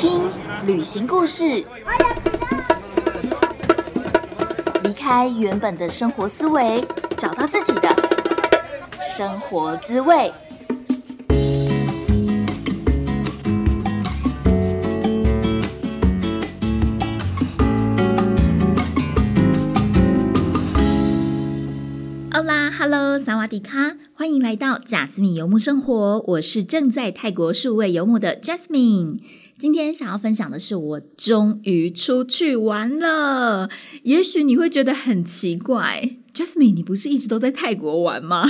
听旅行故事，离开原本的生活思维，找到自己的生活滋味。欧啦，Hello，萨瓦迪卡，欢迎来到贾斯敏游牧生活。我是正在泰国数位游牧的 Jasmine。今天想要分享的是，我终于出去玩了。也许你会觉得很奇怪。Jasmine，你不是一直都在泰国玩吗？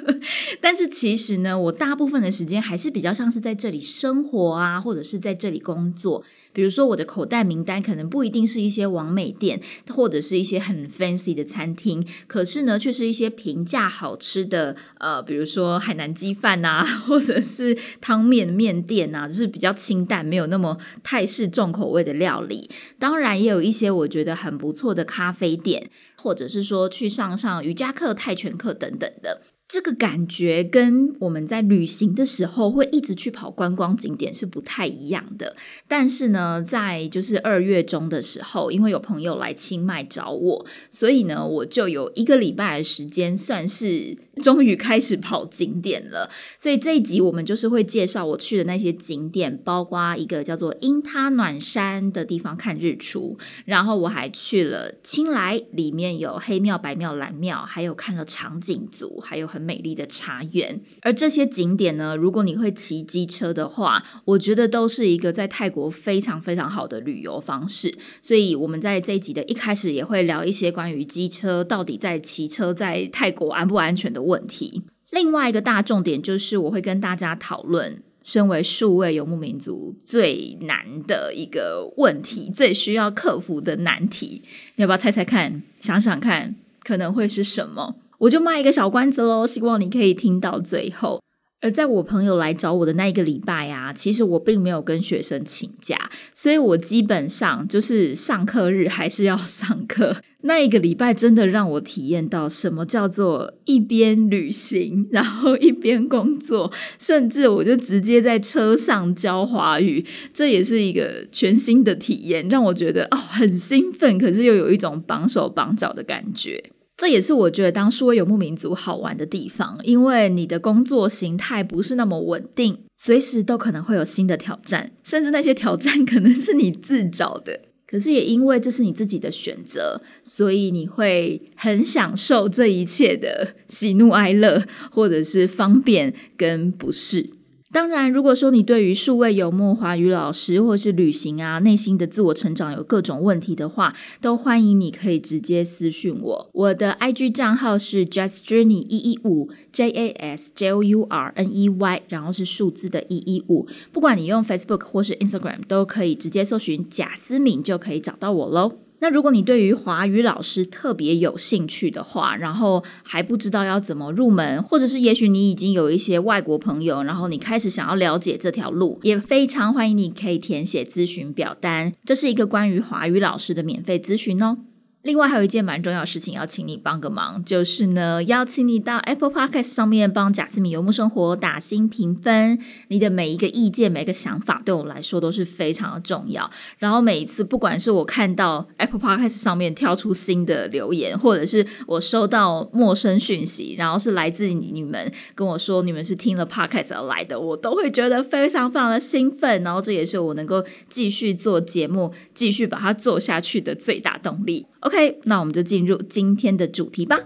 但是其实呢，我大部分的时间还是比较像是在这里生活啊，或者是在这里工作。比如说，我的口袋名单可能不一定是一些完美店，或者是一些很 fancy 的餐厅，可是呢，却是一些平价好吃的，呃，比如说海南鸡饭呐，或者是汤面面店呐，就是比较清淡，没有那么泰式重口味的料理。当然，也有一些我觉得很不错的咖啡店。或者是说去上上瑜伽课、泰拳课等等的。这个感觉跟我们在旅行的时候会一直去跑观光景点是不太一样的。但是呢，在就是二月中的时候，因为有朋友来清迈找我，所以呢，我就有一个礼拜的时间，算是终于开始跑景点了。所以这一集我们就是会介绍我去的那些景点，包括一个叫做因他暖山的地方看日出，然后我还去了青莱，里面有黑庙、白庙、蓝庙，还有看了长颈族，还有。很美丽的茶园，而这些景点呢，如果你会骑机车的话，我觉得都是一个在泰国非常非常好的旅游方式。所以，我们在这一集的一开始也会聊一些关于机车到底在骑车在泰国安不安全的问题。另外一个大重点就是，我会跟大家讨论，身为数位游牧民族最难的一个问题，最需要克服的难题，你要不要猜猜看？想想看，可能会是什么？我就卖一个小关子喽，希望你可以听到最后。而在我朋友来找我的那一个礼拜啊，其实我并没有跟学生请假，所以我基本上就是上课日还是要上课。那一个礼拜真的让我体验到什么叫做一边旅行，然后一边工作，甚至我就直接在车上教华语，这也是一个全新的体验，让我觉得哦很兴奋，可是又有一种绑手绑脚的感觉。这也是我觉得当数位游牧民族好玩的地方，因为你的工作形态不是那么稳定，随时都可能会有新的挑战，甚至那些挑战可能是你自找的。可是也因为这是你自己的选择，所以你会很享受这一切的喜怒哀乐，或者是方便跟不适。当然，如果说你对于数位游牧华语老师或是旅行啊，内心的自我成长有各种问题的话，都欢迎你可以直接私讯我。我的 IG 账号是 Just Journey 一一五 J A S J O U R N E Y，然后是数字的一一五。不管你用 Facebook 或是 Instagram，都可以直接搜寻贾思敏就可以找到我喽。那如果你对于华语老师特别有兴趣的话，然后还不知道要怎么入门，或者是也许你已经有一些外国朋友，然后你开始想要了解这条路，也非常欢迎你可以填写咨询表单，这是一个关于华语老师的免费咨询哦。另外还有一件蛮重要的事情要请你帮个忙，就是呢，邀请你到 Apple Podcast 上面帮贾斯敏游牧生活打新评分。你的每一个意见、每一个想法，对我来说都是非常的重要。然后每一次，不管是我看到 Apple Podcast 上面跳出新的留言，或者是我收到陌生讯息，然后是来自你们跟我说你们是听了 Podcast 而来的，我都会觉得非常非常的兴奋。然后这也是我能够继续做节目、继续把它做下去的最大动力。OK，那我们就进入今天的主题吧。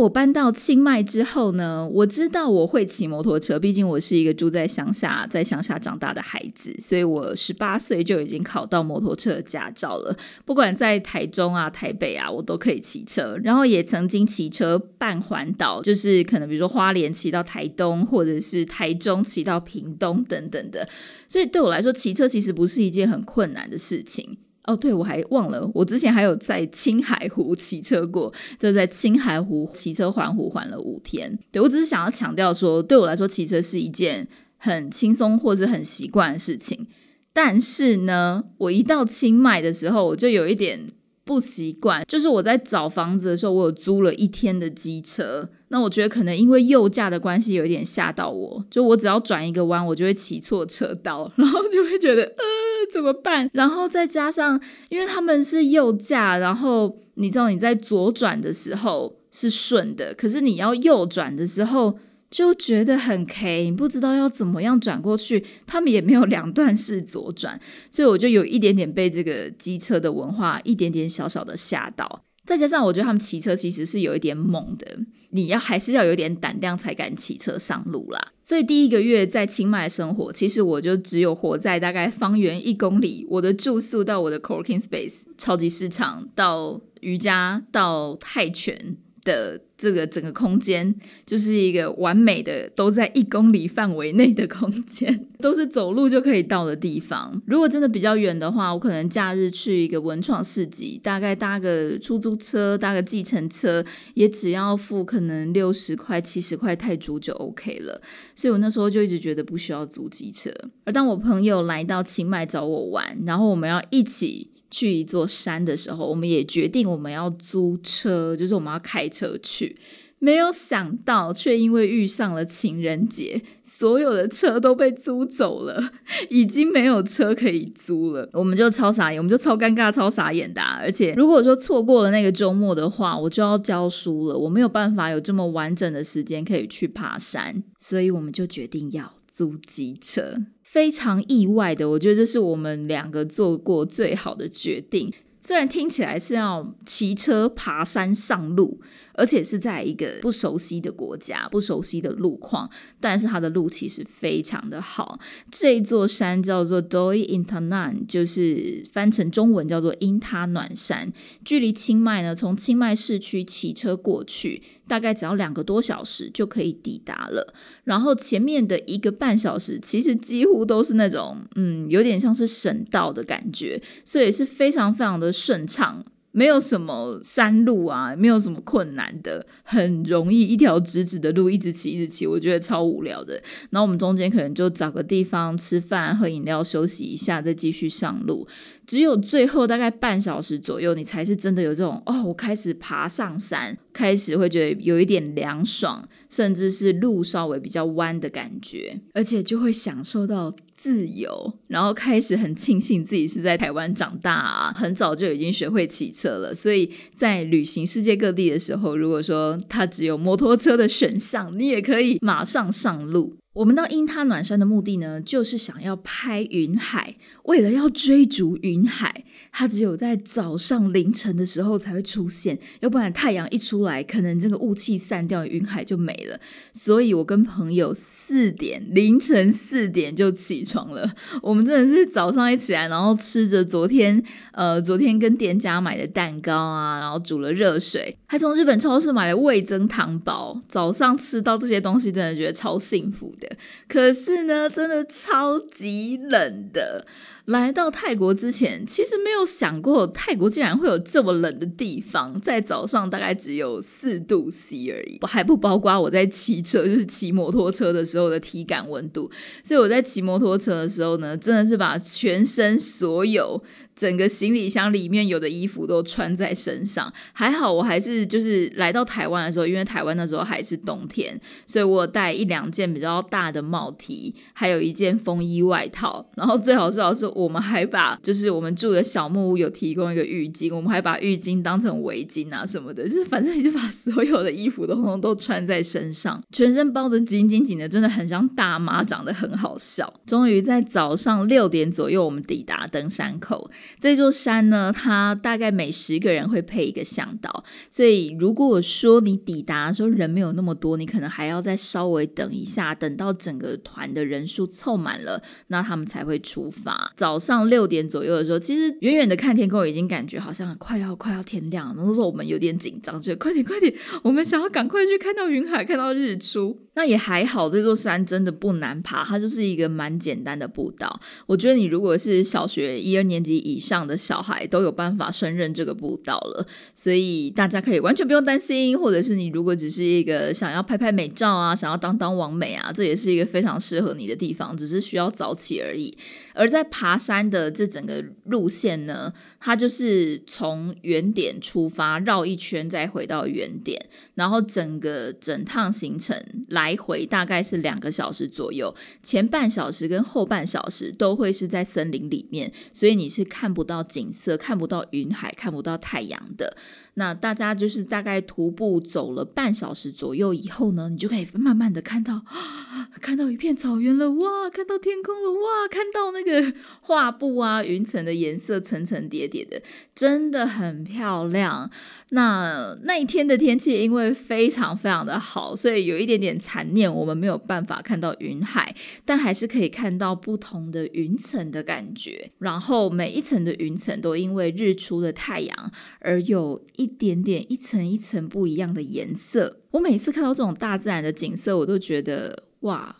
我搬到清迈之后呢，我知道我会骑摩托车，毕竟我是一个住在乡下、在乡下长大的孩子，所以我十八岁就已经考到摩托车驾照了。不管在台中啊、台北啊，我都可以骑车。然后也曾经骑车半环岛，就是可能比如说花莲骑到台东，或者是台中骑到屏东等等的。所以对我来说，骑车其实不是一件很困难的事情。哦，对，我还忘了，我之前还有在青海湖骑车过，就在青海湖骑车环湖环了五天。对我只是想要强调说，对我来说骑车是一件很轻松或是很习惯的事情。但是呢，我一到清迈的时候，我就有一点。不习惯。就是我在找房子的时候，我有租了一天的机车，那我觉得可能因为右驾的关系，有一点吓到我。就我只要转一个弯，我就会骑错车道，然后就会觉得呃怎么办？然后再加上因为他们是右驾，然后你知道你在左转的时候是顺的，可是你要右转的时候。就觉得很 K，不知道要怎么样转过去，他们也没有两段式左转，所以我就有一点点被这个机车的文化一点点小小的吓到。再加上我觉得他们骑车其实是有一点猛的，你要还是要有点胆量才敢骑车上路啦。所以第一个月在清迈生活，其实我就只有活在大概方圆一公里，我的住宿到我的 co-working space、超级市场到瑜伽到泰拳。的这个整个空间就是一个完美的，都在一公里范围内的空间，都是走路就可以到的地方。如果真的比较远的话，我可能假日去一个文创市集，大概搭个出租车、搭个计程车，也只要付可能六十块、七十块泰铢就 OK 了。所以我那时候就一直觉得不需要租机车。而当我朋友来到清迈找我玩，然后我们要一起。去一座山的时候，我们也决定我们要租车，就是我们要开车去。没有想到，却因为遇上了情人节，所有的车都被租走了，已经没有车可以租了。我们就超傻眼，我们就超尴尬、超傻眼的。而且，如果说错过了那个周末的话，我就要教书了，我没有办法有这么完整的时间可以去爬山，所以我们就决定要租机车。非常意外的，我觉得这是我们两个做过最好的决定。虽然听起来是要骑车爬山上路。而且是在一个不熟悉的国家、不熟悉的路况，但是它的路其实非常的好。这一座山叫做 Doi Intanan，就是翻成中文叫做因他暖山。距离清迈呢，从清迈市区骑车过去，大概只要两个多小时就可以抵达了。然后前面的一个半小时，其实几乎都是那种嗯，有点像是省道的感觉，所以是非常非常的顺畅。没有什么山路啊，没有什么困难的，很容易一条直直的路，一直骑一直骑，我觉得超无聊的。然后我们中间可能就找个地方吃饭、喝饮料、休息一下，再继续上路。只有最后大概半小时左右，你才是真的有这种哦，我开始爬上山，开始会觉得有一点凉爽，甚至是路稍微比较弯的感觉，而且就会享受到。自由，然后开始很庆幸自己是在台湾长大啊，很早就已经学会骑车了。所以在旅行世界各地的时候，如果说他只有摩托车的选项，你也可以马上上路。我们到因他暖山的目的呢，就是想要拍云海。为了要追逐云海，它只有在早上凌晨的时候才会出现，要不然太阳一出来，可能这个雾气散掉，云海就没了。所以我跟朋友四点凌晨四点就起床了。我们真的是早上一起来，然后吃着昨天呃昨天跟店家买的蛋糕啊，然后煮了热水，还从日本超市买了味增汤包。早上吃到这些东西，真的觉得超幸福。的，可是呢，真的超级冷的。来到泰国之前，其实没有想过泰国竟然会有这么冷的地方，在早上大概只有四度 C 而已，还不包括我在骑车，就是骑摩托车的时候的体感温度。所以我在骑摩托车的时候呢，真的是把全身所有。整个行李箱里面有的衣服都穿在身上，还好我还是就是来到台湾的时候，因为台湾那时候还是冬天，所以我带一两件比较大的帽 T，还有一件风衣外套。然后最好是老是我们还把就是我们住的小木屋有提供一个浴巾，我们还把浴巾当成围巾啊什么的，就是反正你就把所有的衣服都都都穿在身上，全身包得紧紧紧的，真的很像大妈，长得很好笑。终于在早上六点左右，我们抵达登山口。这座山呢，它大概每十个人会配一个向导，所以如果说你抵达的时候人没有那么多，你可能还要再稍微等一下，等到整个团的人数凑满了，那他们才会出发。早早上六点左右的时候，其实远远的看天空已经感觉好像快要快要天亮，然后说我们有点紧张，觉得快点快点，我们想要赶快去看到云海，看到日出。那也还好，这座山真的不难爬，它就是一个蛮简单的步道。我觉得你如果是小学一二年级以上的小孩，都有办法胜任这个步道了，所以大家可以完全不用担心。或者是你如果只是一个想要拍拍美照啊，想要当当完美啊，这也是一个非常适合你的地方，只是需要早起而已。而在爬爬山的这整个路线呢，它就是从原点出发，绕一圈再回到原点，然后整个整趟行程来回大概是两个小时左右，前半小时跟后半小时都会是在森林里面，所以你是看不到景色、看不到云海、看不到太阳的。那大家就是大概徒步走了半小时左右以后呢，你就可以慢慢的看到，看到一片草原了，哇，看到天空了，哇，看到那个画布啊，云层的颜色层层叠叠的，真的很漂亮。那那一天的天气因为非常非常的好，所以有一点点残念，我们没有办法看到云海，但还是可以看到不同的云层的感觉。然后每一层的云层都因为日出的太阳而有一点点一层一层不一样的颜色。我每次看到这种大自然的景色，我都觉得哇，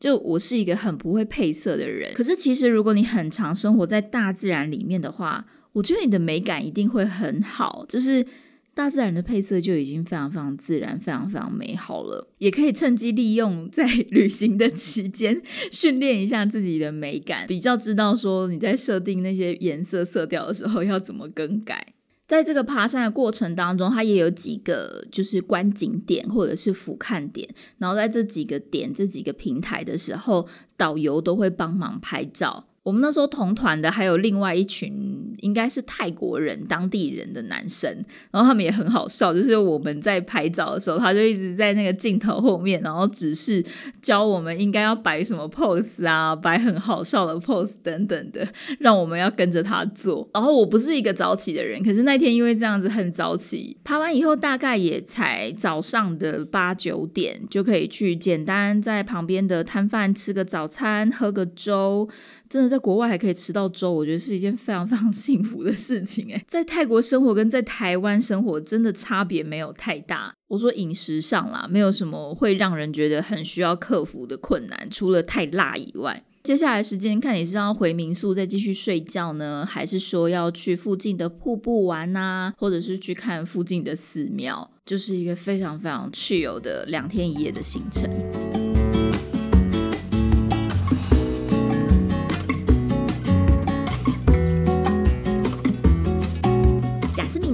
就我是一个很不会配色的人。可是其实如果你很常生活在大自然里面的话，我觉得你的美感一定会很好，就是大自然的配色就已经非常非常自然、非常非常美好了。也可以趁机利用在 旅行的期间训练一下自己的美感，比较知道说你在设定那些颜色色调的时候要怎么更改。在这个爬山的过程当中，它也有几个就是观景点或者是俯瞰点，然后在这几个点、这几个平台的时候，导游都会帮忙拍照。我们那时候同团的还有另外一群，应该是泰国人、当地人的男生，然后他们也很好笑，就是我们在拍照的时候，他就一直在那个镜头后面，然后只是教我们应该要摆什么 pose 啊，摆很好笑的 pose 等等的，让我们要跟着他做。然后我不是一个早起的人，可是那天因为这样子很早起，爬完以后大概也才早上的八九点，就可以去简单在旁边的摊贩吃个早餐，喝个粥。真的在国外还可以吃到粥，我觉得是一件非常非常 幸福的事情诶，在泰国生活跟在台湾生活真的差别没有太大。我说饮食上啦，没有什么会让人觉得很需要克服的困难，除了太辣以外。接下来时间看你是要回民宿再继续睡觉呢，还是说要去附近的瀑布玩啊，或者是去看附近的寺庙，就是一个非常非常去有的两天一夜的行程。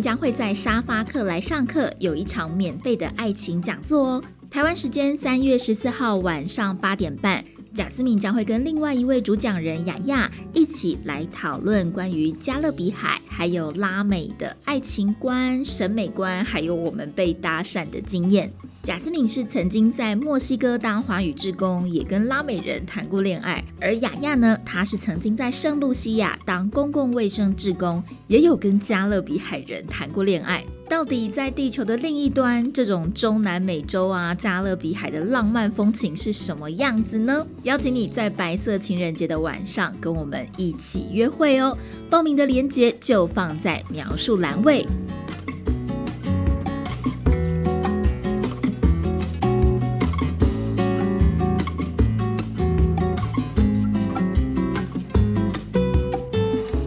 将会在沙发课来上课，有一场免费的爱情讲座哦。台湾时间三月十四号晚上八点半，贾斯敏将会跟另外一位主讲人雅雅一起来讨论关于加勒比海还有拉美的爱情观、审美观，还有我们被搭讪的经验。贾斯敏是曾经在墨西哥当华语志工，也跟拉美人谈过恋爱。而雅亚呢，她是曾经在圣露西亚当公共卫生志工，也有跟加勒比海人谈过恋爱。到底在地球的另一端，这种中南美洲啊加勒比海的浪漫风情是什么样子呢？邀请你在白色情人节的晚上跟我们一起约会哦！报名的链接就放在描述栏位。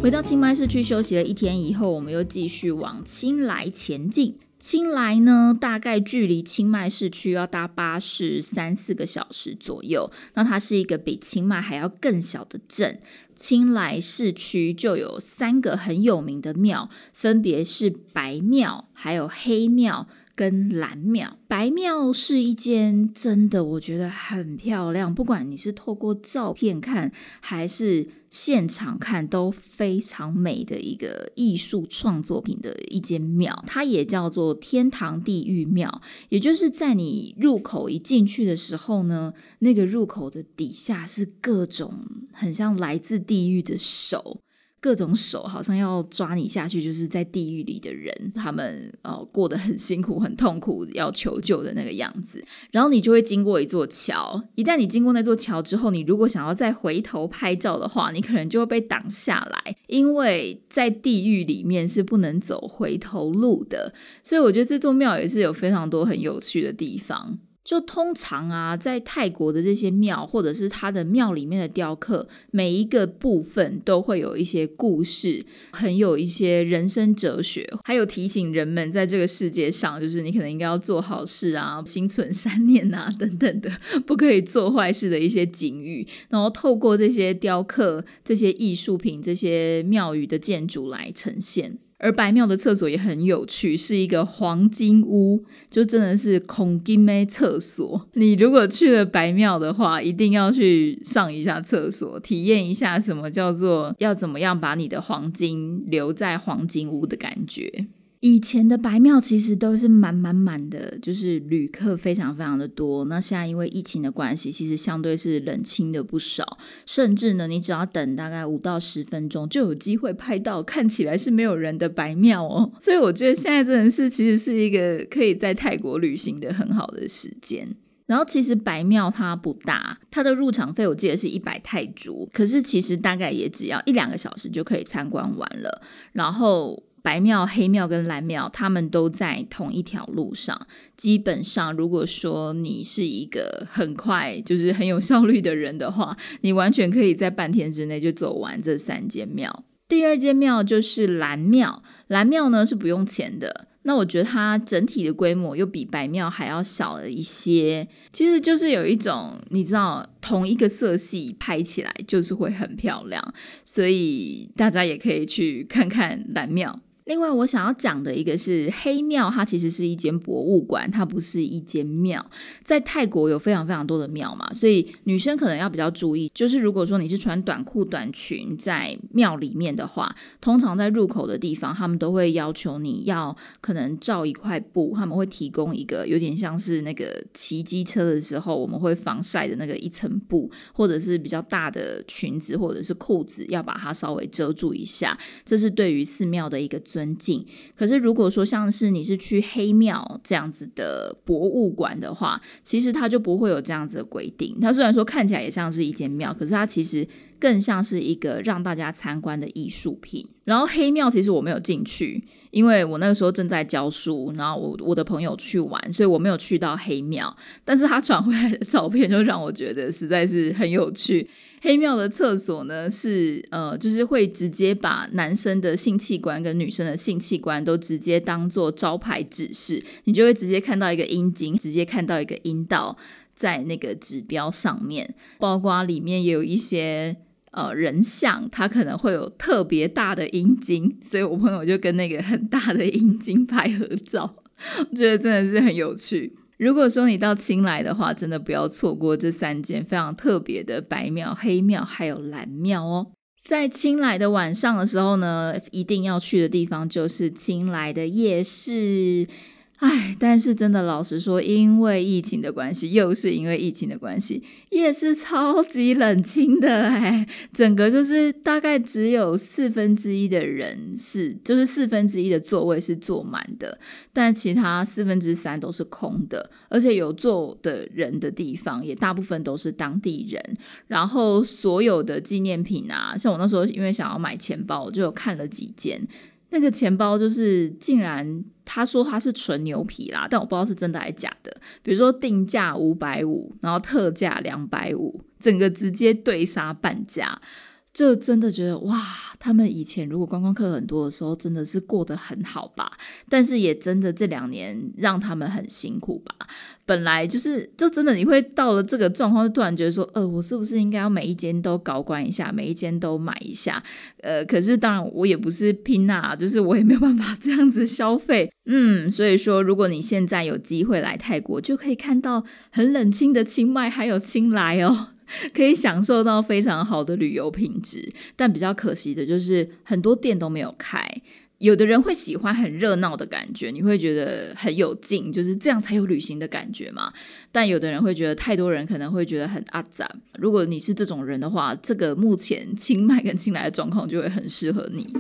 回到清迈市区休息了一天以后，我们又继续往清莱前进。清莱呢，大概距离清迈市区要搭巴士三四个小时左右。那它是一个比清迈还要更小的镇。清莱市区就有三个很有名的庙，分别是白庙、还有黑庙跟蓝庙。白庙是一间真的，我觉得很漂亮。不管你是透过照片看，还是现场看都非常美的一个艺术创作品的一间庙，它也叫做天堂地狱庙。也就是在你入口一进去的时候呢，那个入口的底下是各种很像来自地狱的手。各种手好像要抓你下去，就是在地狱里的人，他们呃过得很辛苦、很痛苦，要求救的那个样子。然后你就会经过一座桥，一旦你经过那座桥之后，你如果想要再回头拍照的话，你可能就会被挡下来，因为在地狱里面是不能走回头路的。所以我觉得这座庙也是有非常多很有趣的地方。就通常啊，在泰国的这些庙，或者是它的庙里面的雕刻，每一个部分都会有一些故事，很有一些人生哲学，还有提醒人们在这个世界上，就是你可能应该要做好事啊，心存善念啊，等等的，不可以做坏事的一些警语。然后透过这些雕刻、这些艺术品、这些庙宇的建筑来呈现。而白庙的厕所也很有趣，是一个黄金屋，就真的是孔金妹厕所。你如果去了白庙的话，一定要去上一下厕所，体验一下什么叫做要怎么样把你的黄金留在黄金屋的感觉。以前的白庙其实都是满满满的，就是旅客非常非常的多。那现在因为疫情的关系，其实相对是冷清的不少。甚至呢，你只要等大概五到十分钟，就有机会拍到看起来是没有人的白庙哦。所以我觉得现在真的是其实是一个可以在泰国旅行的很好的时间。然后其实白庙它不大，它的入场费我记得是一百泰铢，可是其实大概也只要一两个小时就可以参观完了。然后。白庙、黑庙跟蓝庙，他们都在同一条路上。基本上，如果说你是一个很快就是很有效率的人的话，你完全可以在半天之内就走完这三间庙。第二间庙就是蓝庙，蓝庙呢是不用钱的。那我觉得它整体的规模又比白庙还要小了一些。其实就是有一种，你知道，同一个色系拍起来就是会很漂亮，所以大家也可以去看看蓝庙。另外，我想要讲的一个是黑庙，它其实是一间博物馆，它不是一间庙。在泰国有非常非常多的庙嘛，所以女生可能要比较注意，就是如果说你是穿短裤短裙在庙里面的话，通常在入口的地方，他们都会要求你要可能罩一块布，他们会提供一个有点像是那个骑机车的时候我们会防晒的那个一层布，或者是比较大的裙子或者是裤子，要把它稍微遮住一下，这是对于寺庙的一个尊。尊敬。可是，如果说像是你是去黑庙这样子的博物馆的话，其实它就不会有这样子的规定。它虽然说看起来也像是一间庙，可是它其实更像是一个让大家参观的艺术品。然后黑庙其实我没有进去，因为我那个时候正在教书，然后我我的朋友去玩，所以我没有去到黑庙。但是他传回来的照片就让我觉得实在是很有趣。黑庙的厕所呢，是呃，就是会直接把男生的性器官跟女生的性器官都直接当做招牌指示，你就会直接看到一个阴茎，直接看到一个阴道在那个指标上面，包括里面也有一些呃人像，他可能会有特别大的阴茎，所以我朋友就跟那个很大的阴茎拍合照，我觉得真的是很有趣。如果说你到青来的话，真的不要错过这三间非常特别的白庙、黑庙还有蓝庙哦。在青来的晚上的时候呢，一定要去的地方就是青来的夜市。唉，但是真的，老实说，因为疫情的关系，又是因为疫情的关系，夜市超级冷清的哎，整个就是大概只有四分之一的人是，就是四分之一的座位是坐满的，但其他四分之三都是空的，而且有坐的人的地方也大部分都是当地人，然后所有的纪念品啊，像我那时候因为想要买钱包，我就看了几件。那个钱包就是竟然他说他是纯牛皮啦，但我不知道是真的还是假的。比如说定价五百五，然后特价两百五，整个直接对杀半价。就真的觉得哇，他们以前如果观光客很多的时候，真的是过得很好吧？但是也真的这两年让他们很辛苦吧。本来就是，就真的你会到了这个状况，就突然觉得说，呃，我是不是应该要每一间都搞关一下，每一间都买一下？呃，可是当然我也不是拼啊，就是我也没有办法 这样子消费。嗯，所以说如果你现在有机会来泰国，就可以看到很冷清的清迈还有清莱哦。可以享受到非常好的旅游品质，但比较可惜的就是很多店都没有开。有的人会喜欢很热闹的感觉，你会觉得很有劲，就是这样才有旅行的感觉嘛。但有的人会觉得太多人可能会觉得很阿杂。如果你是这种人的话，这个目前清迈跟清莱的状况就会很适合你。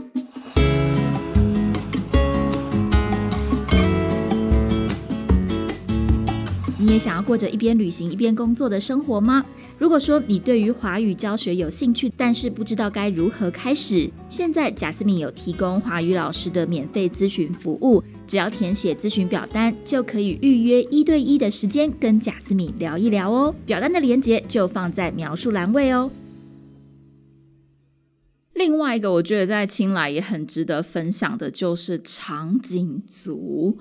想要过着一边旅行一边工作的生活吗？如果说你对于华语教学有兴趣，但是不知道该如何开始，现在贾斯敏有提供华语老师的免费咨询服务，只要填写咨询表单，就可以预约一对一的时间跟贾斯敏聊一聊哦。表单的链接就放在描述栏位哦。另外一个，我觉得在青来也很值得分享的，就是场景组。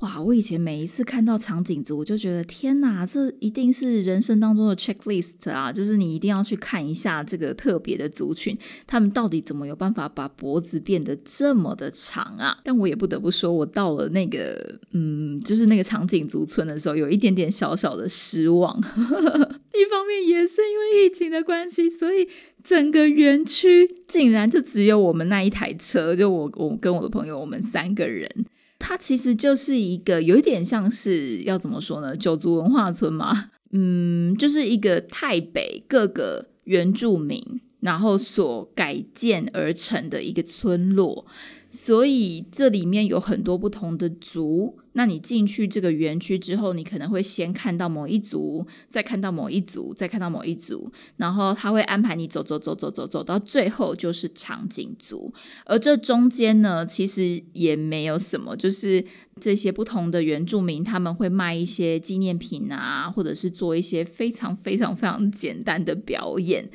哇！我以前每一次看到长颈族，我就觉得天哪，这一定是人生当中的 checklist 啊！就是你一定要去看一下这个特别的族群，他们到底怎么有办法把脖子变得这么的长啊？但我也不得不说，我到了那个嗯，就是那个长颈族村的时候，有一点点小小的失望。一方面也是因为疫情的关系，所以整个园区竟然就只有我们那一台车，就我我跟我的朋友，我们三个人。它其实就是一个有一点像是要怎么说呢？九族文化村嘛，嗯，就是一个台北各个原住民然后所改建而成的一个村落。所以这里面有很多不同的族，那你进去这个园区之后，你可能会先看到某一族，再看到某一族，再看到某一族，然后他会安排你走走走走走走到最后就是长颈族，而这中间呢，其实也没有什么，就是这些不同的原住民他们会卖一些纪念品啊，或者是做一些非常非常非常简单的表演。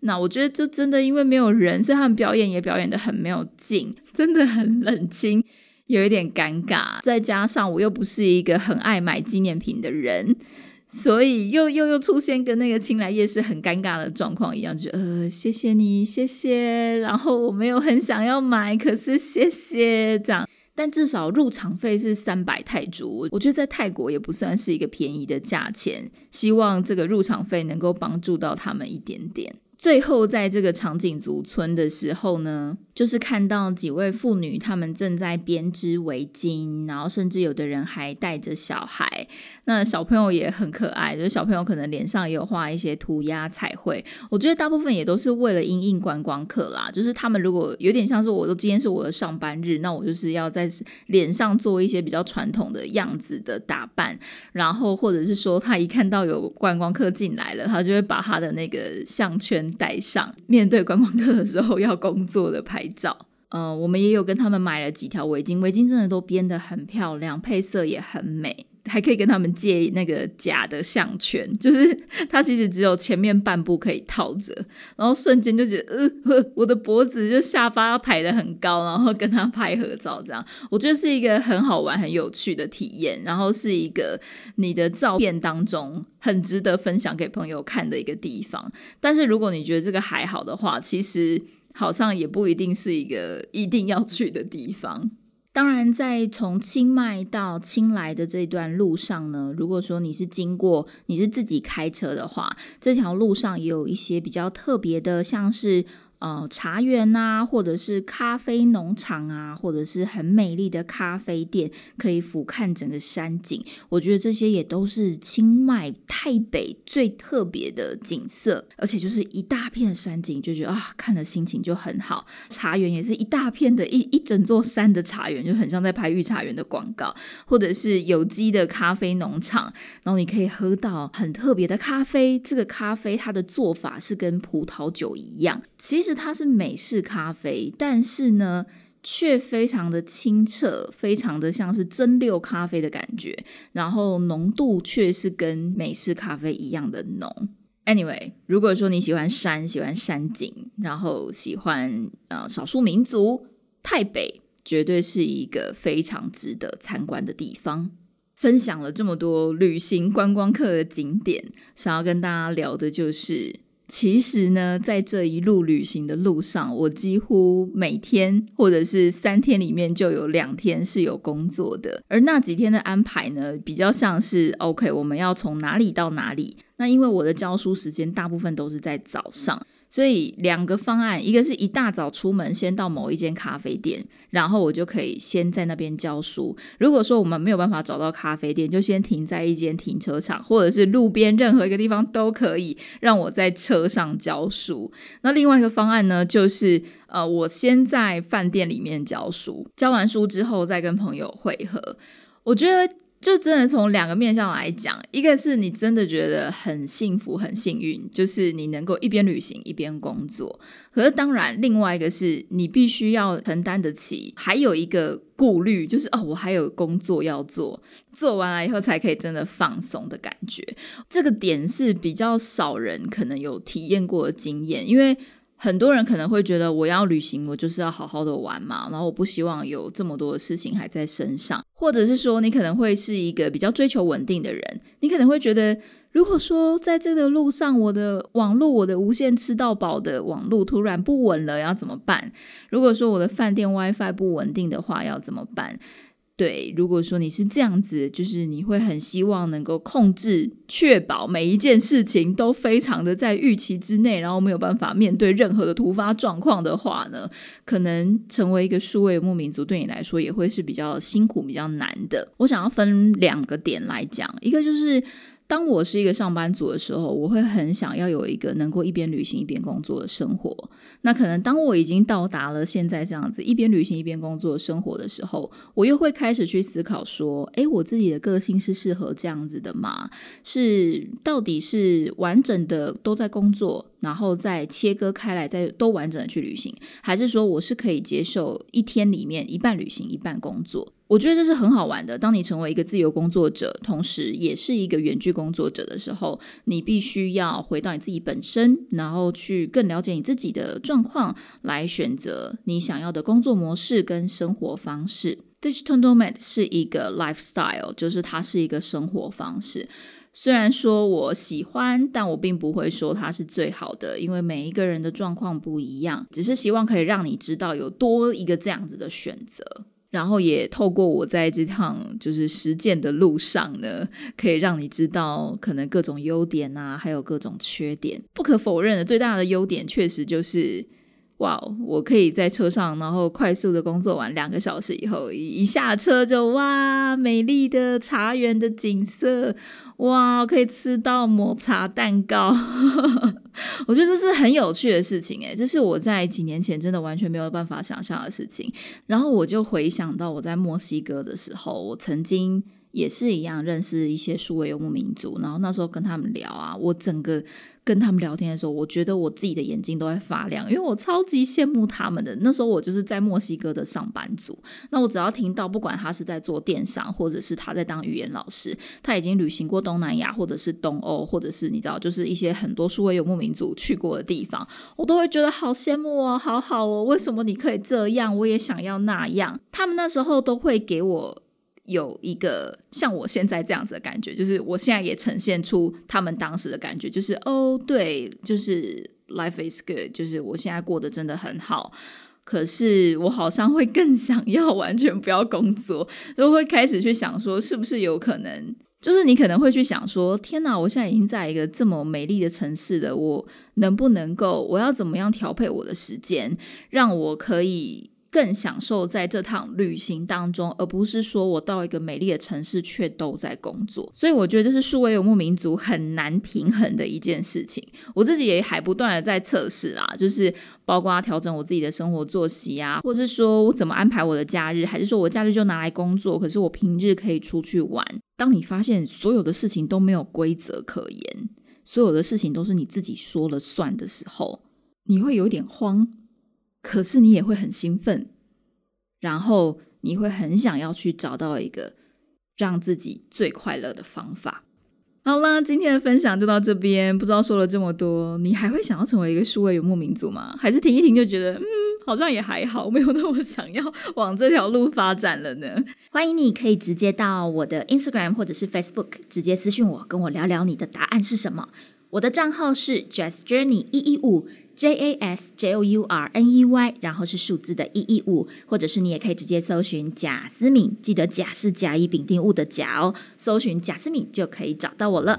那我觉得就真的因为没有人，所以他们表演也表演的很没有劲，真的很冷清，有一点尴尬。再加上我又不是一个很爱买纪念品的人，所以又又又出现跟那个青来夜市很尴尬的状况一样，就呃谢谢你，谢谢。然后我没有很想要买，可是谢谢这样。但至少入场费是三百泰铢，我觉得在泰国也不算是一个便宜的价钱。希望这个入场费能够帮助到他们一点点。最后，在这个长颈族村的时候呢，就是看到几位妇女，她们正在编织围巾，然后甚至有的人还带着小孩。那小朋友也很可爱，就是小朋友可能脸上也有画一些涂鸦彩绘。我觉得大部分也都是为了应应观光客啦，就是他们如果有点像是我，都今天是我的上班日，那我就是要在脸上做一些比较传统的样子的打扮，然后或者是说他一看到有观光客进来了，他就会把他的那个项圈。带上，面对观光客的时候要工作的拍照。嗯，我们也有跟他们买了几条围巾，围巾真的都编得很漂亮，配色也很美。还可以跟他们借那个假的项圈，就是 它其实只有前面半部可以套着，然后瞬间就觉得，呃，我的脖子就下巴要抬得很高，然后跟他拍合照，这样我觉得是一个很好玩、很有趣的体验，然后是一个你的照片当中很值得分享给朋友看的一个地方。但是如果你觉得这个还好的话，其实好像也不一定是一个一定要去的地方。当然，在从清迈到清莱的这段路上呢，如果说你是经过，你是自己开车的话，这条路上也有一些比较特别的，像是。呃，茶园呐，或者是咖啡农场啊，或者是很美丽的咖啡店，可以俯瞰整个山景。我觉得这些也都是清迈太北最特别的景色，而且就是一大片山景，就觉得啊，看了心情就很好。茶园也是一大片的一一整座山的茶园，就很像在拍御茶园的广告，或者是有机的咖啡农场，然后你可以喝到很特别的咖啡。这个咖啡它的做法是跟葡萄酒一样，其实。它是美式咖啡，但是呢，却非常的清澈，非常的像是蒸馏咖啡的感觉，然后浓度却是跟美式咖啡一样的浓。Anyway，如果说你喜欢山，喜欢山景，然后喜欢呃少数民族，台北绝对是一个非常值得参观的地方。分享了这么多旅行观光客的景点，想要跟大家聊的就是。其实呢，在这一路旅行的路上，我几乎每天或者是三天里面就有两天是有工作的，而那几天的安排呢，比较像是 OK，我们要从哪里到哪里。那因为我的教书时间大部分都是在早上。所以两个方案，一个是一大早出门，先到某一间咖啡店，然后我就可以先在那边教书。如果说我们没有办法找到咖啡店，就先停在一间停车场，或者是路边任何一个地方都可以让我在车上教书。那另外一个方案呢，就是呃，我先在饭店里面教书，教完书之后再跟朋友会合。我觉得。就真的从两个面向来讲，一个是你真的觉得很幸福、很幸运，就是你能够一边旅行一边工作。可是当然，另外一个是你必须要承担得起，还有一个顾虑就是哦，我还有工作要做，做完了以后才可以真的放松的感觉。这个点是比较少人可能有体验过的经验，因为。很多人可能会觉得，我要旅行，我就是要好好的玩嘛，然后我不希望有这么多的事情还在身上，或者是说，你可能会是一个比较追求稳定的人，你可能会觉得，如果说在这个路上，我的网络，我的无线吃到饱的网络突然不稳了，要怎么办？如果说我的饭店 WiFi 不稳定的话，要怎么办？对，如果说你是这样子，就是你会很希望能够控制、确保每一件事情都非常的在预期之内，然后没有办法面对任何的突发状况的话呢，可能成为一个数位牧民族对你来说也会是比较辛苦、比较难的。我想要分两个点来讲，一个就是。当我是一个上班族的时候，我会很想要有一个能够一边旅行一边工作的生活。那可能当我已经到达了现在这样子一边旅行一边工作生活的时候，我又会开始去思考说：，诶，我自己的个性是适合这样子的吗？是到底是完整的都在工作？然后再切割开来，再都完整的去旅行，还是说我是可以接受一天里面一半旅行一半工作？我觉得这是很好玩的。当你成为一个自由工作者，同时也是一个远距工作者的时候，你必须要回到你自己本身，然后去更了解你自己的状况，来选择你想要的工作模式跟生活方式。Digital nomad 是一个 lifestyle，就是它是一个生活方式。虽然说我喜欢，但我并不会说它是最好的，因为每一个人的状况不一样。只是希望可以让你知道有多一个这样子的选择，然后也透过我在这趟就是实践的路上呢，可以让你知道可能各种优点啊，还有各种缺点。不可否认的，最大的优点确实就是。哇，我可以在车上，然后快速的工作完两个小时以后，一下车就哇，美丽的茶园的景色，哇，可以吃到抹茶蛋糕，我觉得这是很有趣的事情诶，这是我在几年前真的完全没有办法想象的事情。然后我就回想到我在墨西哥的时候，我曾经。也是一样，认识一些数位游牧民族，然后那时候跟他们聊啊，我整个跟他们聊天的时候，我觉得我自己的眼睛都在发亮，因为我超级羡慕他们的。那时候我就是在墨西哥的上班族，那我只要听到，不管他是在做电商，或者是他在当语言老师，他已经旅行过东南亚，或者是东欧，或者是你知道，就是一些很多数位游牧民族去过的地方，我都会觉得好羡慕哦，好好哦，为什么你可以这样？我也想要那样。他们那时候都会给我。有一个像我现在这样子的感觉，就是我现在也呈现出他们当时的感觉，就是哦，对，就是 life is good，就是我现在过得真的很好。可是我好像会更想要完全不要工作，就会开始去想说，是不是有可能，就是你可能会去想说，天哪，我现在已经在一个这么美丽的城市了，我能不能够，我要怎么样调配我的时间，让我可以。更享受在这趟旅行当中，而不是说我到一个美丽的城市却都在工作。所以我觉得这是数位游牧民族很难平衡的一件事情。我自己也还不断的在测试啊，就是包括调整我自己的生活作息啊，或者是说我怎么安排我的假日，还是说我假日就拿来工作，可是我平日可以出去玩。当你发现所有的事情都没有规则可言，所有的事情都是你自己说了算的时候，你会有点慌。可是你也会很兴奋，然后你会很想要去找到一个让自己最快乐的方法。好啦，今天的分享就到这边。不知道说了这么多，你还会想要成为一个数位游牧民族吗？还是听一听就觉得嗯，好像也还好，没有那么想要往这条路发展了呢？欢迎你可以直接到我的 Instagram 或者是 Facebook 直接私讯我，跟我聊聊你的答案是什么。我的账号是 Jazz Journey 一一五。J A S J O U R N E Y，然后是数字的一一五，或者是你也可以直接搜寻贾思敏，记得贾是甲乙丙丁戊的甲哦，搜寻贾思敏就可以找到我了。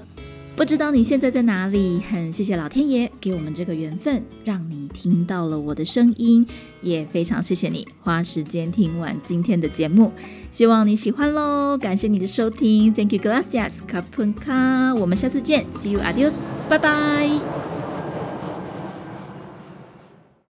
不知道你现在在哪里？很谢谢老天爷给我们这个缘分，让你听到了我的声音，也非常谢谢你花时间听完今天的节目，希望你喜欢喽。感谢你的收听，Thank you, gracias, kapunka。我们下次见，See you, adios，拜拜。